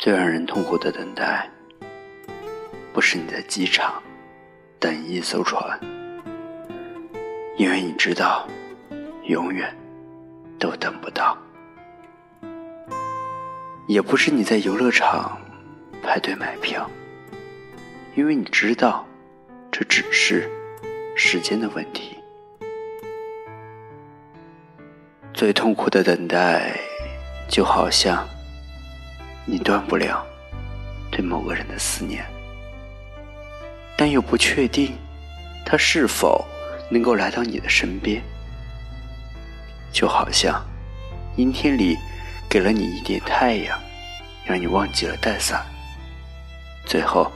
最让人痛苦的等待，不是你在机场等一艘船，因为你知道，永远都等不到；也不是你在游乐场排队买票，因为你知道，这只是时间的问题。最痛苦的等待，就好像……你断不了对某个人的思念，但又不确定他是否能够来到你的身边。就好像阴天里给了你一点太阳，让你忘记了带伞，最后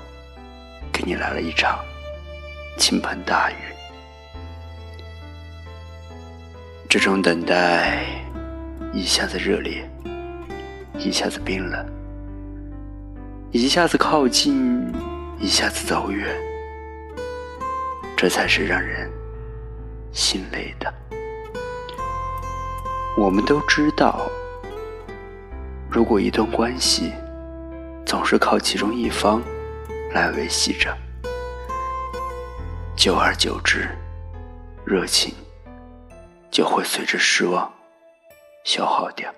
给你来了一场倾盆大雨。这种等待一下子热烈，一下子冰冷。一下子靠近，一下子走远，这才是让人心累的。我们都知道，如果一段关系总是靠其中一方来维系着，久而久之，热情就会随着失望消耗掉，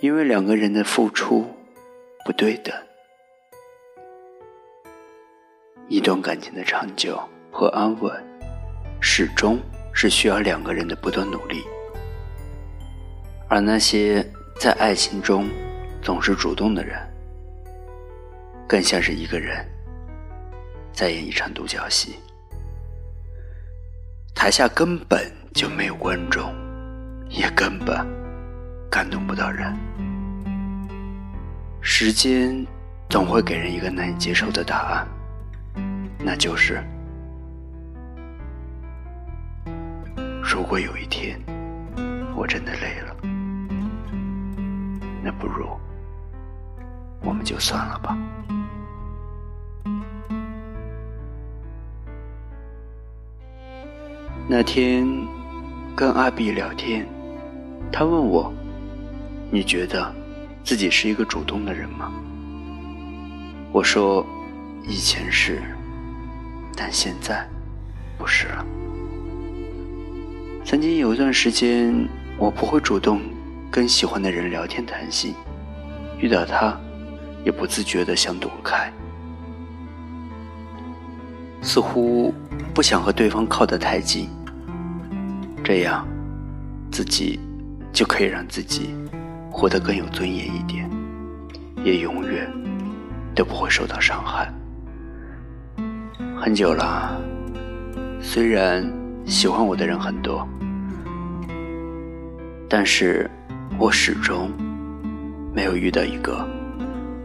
因为两个人的付出。不对等，一段感情的长久和安稳，始终是需要两个人的不断努力。而那些在爱情中总是主动的人，更像是一个人在演一场独角戏，台下根本就没有观众，也根本感动不到人。时间总会给人一个难以接受的答案，那就是：如果有一天我真的累了，那不如我们就算了吧。那天跟阿比聊天，他问我：“你觉得？”自己是一个主动的人吗？我说，以前是，但现在不是了。曾经有一段时间，我不会主动跟喜欢的人聊天谈心，遇到他，也不自觉的想躲开，似乎不想和对方靠得太近，这样，自己就可以让自己。活得更有尊严一点，也永远都不会受到伤害。很久了，虽然喜欢我的人很多，但是我始终没有遇到一个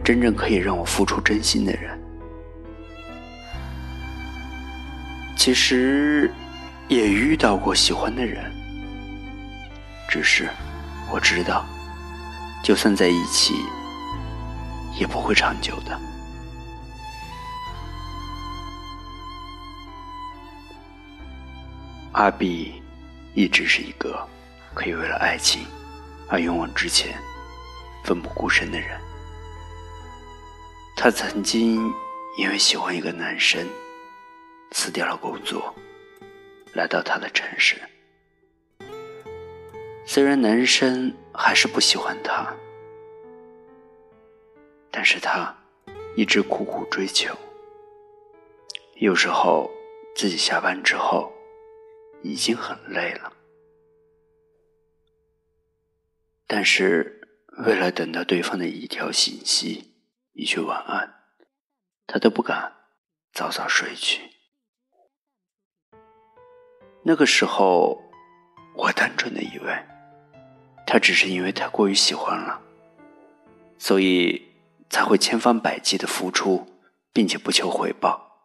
真正可以让我付出真心的人。其实也遇到过喜欢的人，只是我知道。就算在一起，也不会长久的。阿碧一直是一个可以为了爱情而勇往直前、奋不顾身的人。他曾经因为喜欢一个男生，辞掉了工作，来到他的城市。虽然男生还是不喜欢他，但是他一直苦苦追求。有时候自己下班之后已经很累了，但是为了等到对方的一条信息、一句晚安，他都不敢早早睡去。那个时候，我单纯的以为。他只是因为太过于喜欢了，所以才会千方百计的付出，并且不求回报。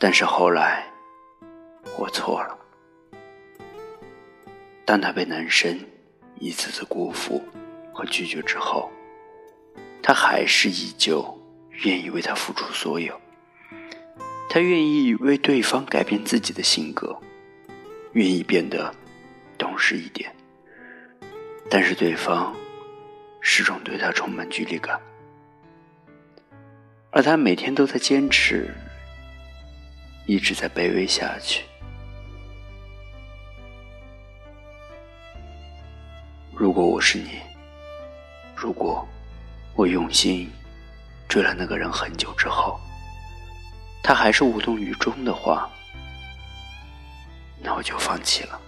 但是后来，我错了。当他被男生一次次辜负和拒绝之后，他还是依旧愿意为他付出所有。他愿意为对方改变自己的性格，愿意变得。懂事一点，但是对方始终对他充满距离感，而他每天都在坚持，一直在卑微下去。如果我是你，如果我用心追了那个人很久之后，他还是无动于衷的话，那我就放弃了。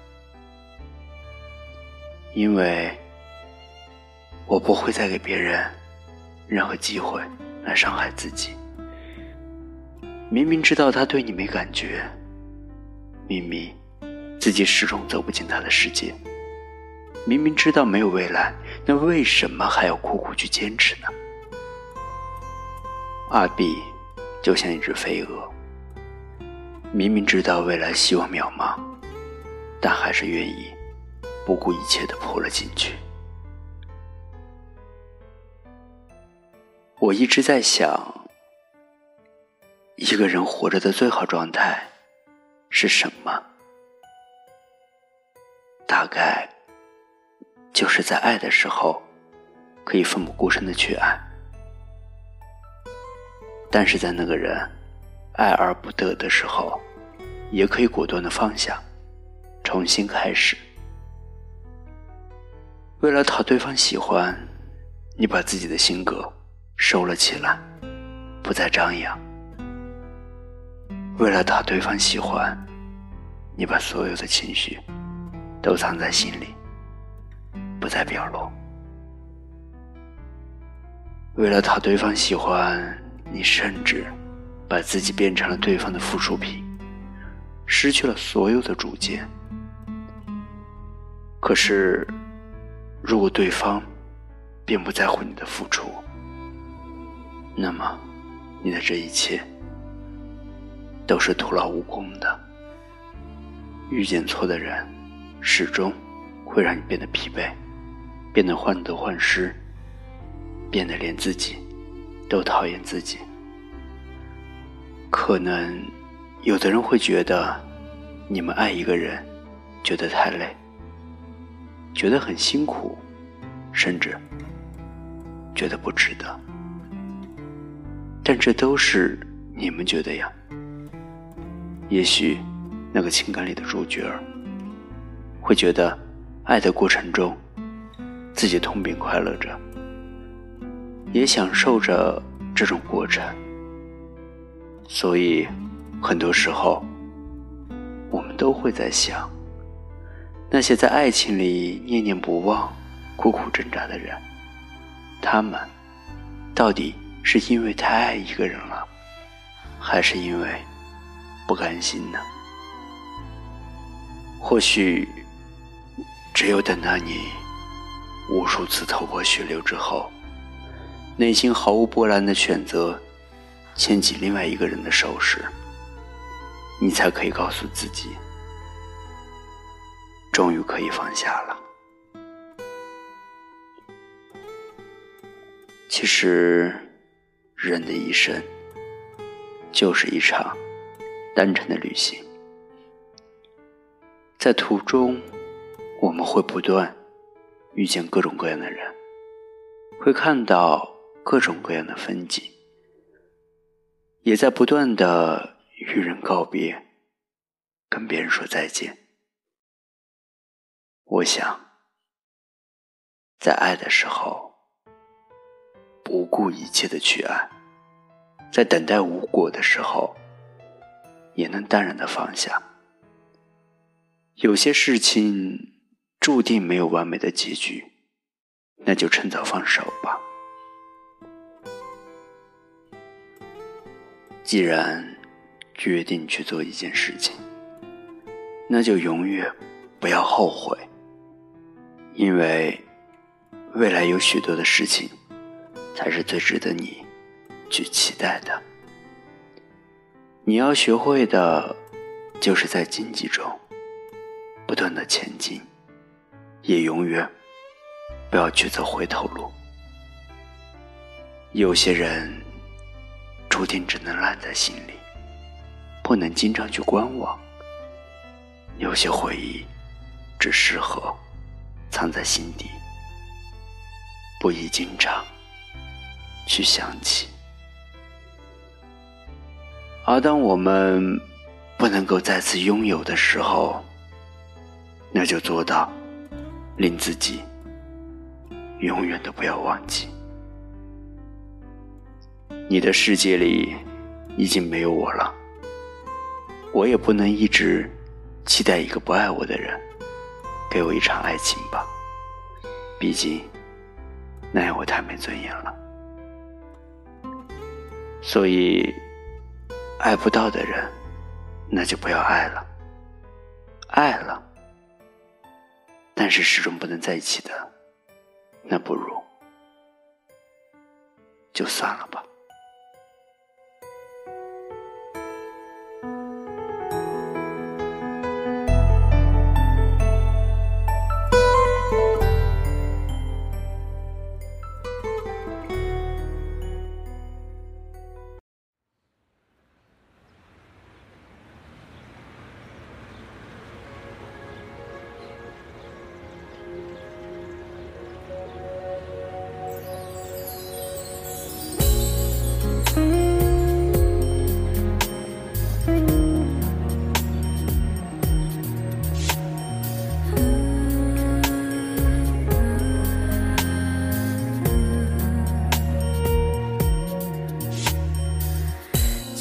因为我不会再给别人任何机会来伤害自己。明明知道他对你没感觉，明明自己始终走不进他的世界，明明知道没有未来，那为什么还要苦苦去坚持呢？二 B 就像一只飞蛾，明明知道未来希望渺茫，但还是愿意。不顾一切的扑了进去。我一直在想，一个人活着的最好状态是什么？大概就是在爱的时候，可以奋不顾身的去爱；但是在那个人爱而不得的时候，也可以果断的放下，重新开始。为了讨对方喜欢，你把自己的性格收了起来，不再张扬；为了讨对方喜欢，你把所有的情绪都藏在心里，不再表露；为了讨对方喜欢，你甚至把自己变成了对方的附属品，失去了所有的主见。可是。如果对方并不在乎你的付出，那么你的这一切都是徒劳无功的。遇见错的人，始终会让你变得疲惫，变得患得患失，变得连自己都讨厌自己。可能有的人会觉得，你们爱一个人觉得太累。觉得很辛苦，甚至觉得不值得，但这都是你们觉得呀。也许那个情感里的主角会觉得，爱的过程中自己痛并快乐着，也享受着这种过程，所以很多时候我们都会在想。那些在爱情里念念不忘、苦苦挣扎的人，他们到底是因为太爱一个人了，还是因为不甘心呢？或许，只有等到你无数次头破血流之后，内心毫无波澜的选择牵起另外一个人的手时，你才可以告诉自己。终于可以放下了。其实，人的一生就是一场单程的旅行，在途中，我们会不断遇见各种各样的人，会看到各种各样的风景，也在不断的与人告别，跟别人说再见。我想，在爱的时候，不顾一切的去爱；在等待无果的时候，也能淡然的放下。有些事情注定没有完美的结局，那就趁早放手吧。既然决定去做一件事情，那就永远不要后悔。因为未来有许多的事情，才是最值得你去期待的。你要学会的，就是在荆棘中不断的前进，也永远不要去走回头路。有些人注定只能烂在心里，不能经常去观望；有些回忆只适合。藏在心底，不宜经常去想起。而当我们不能够再次拥有的时候，那就做到令自己永远都不要忘记。你的世界里已经没有我了，我也不能一直期待一个不爱我的人给我一场爱情吧，毕竟那样我太没尊严了。所以。爱不到的人，那就不要爱了。爱了，但是始终不能在一起的，那不如就算了吧。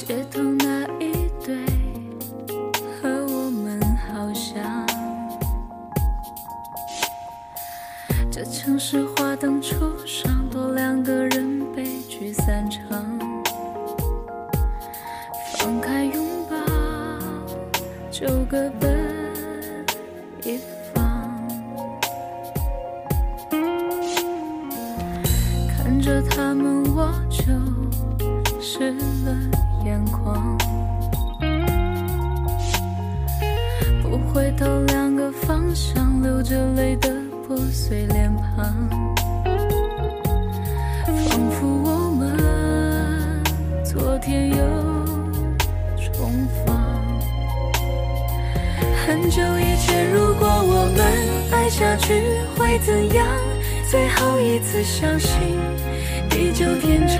街头那一对和我们好像，这城市花灯初上，多两个人悲剧散场。放开拥抱，就各奔一方。看着他们，我就湿了眼眶。不回头，两个方向，流着泪的。破碎脸庞，仿佛我们昨天又重逢。很久以前，如果我们爱下去会怎样？最后一次相信地久天长，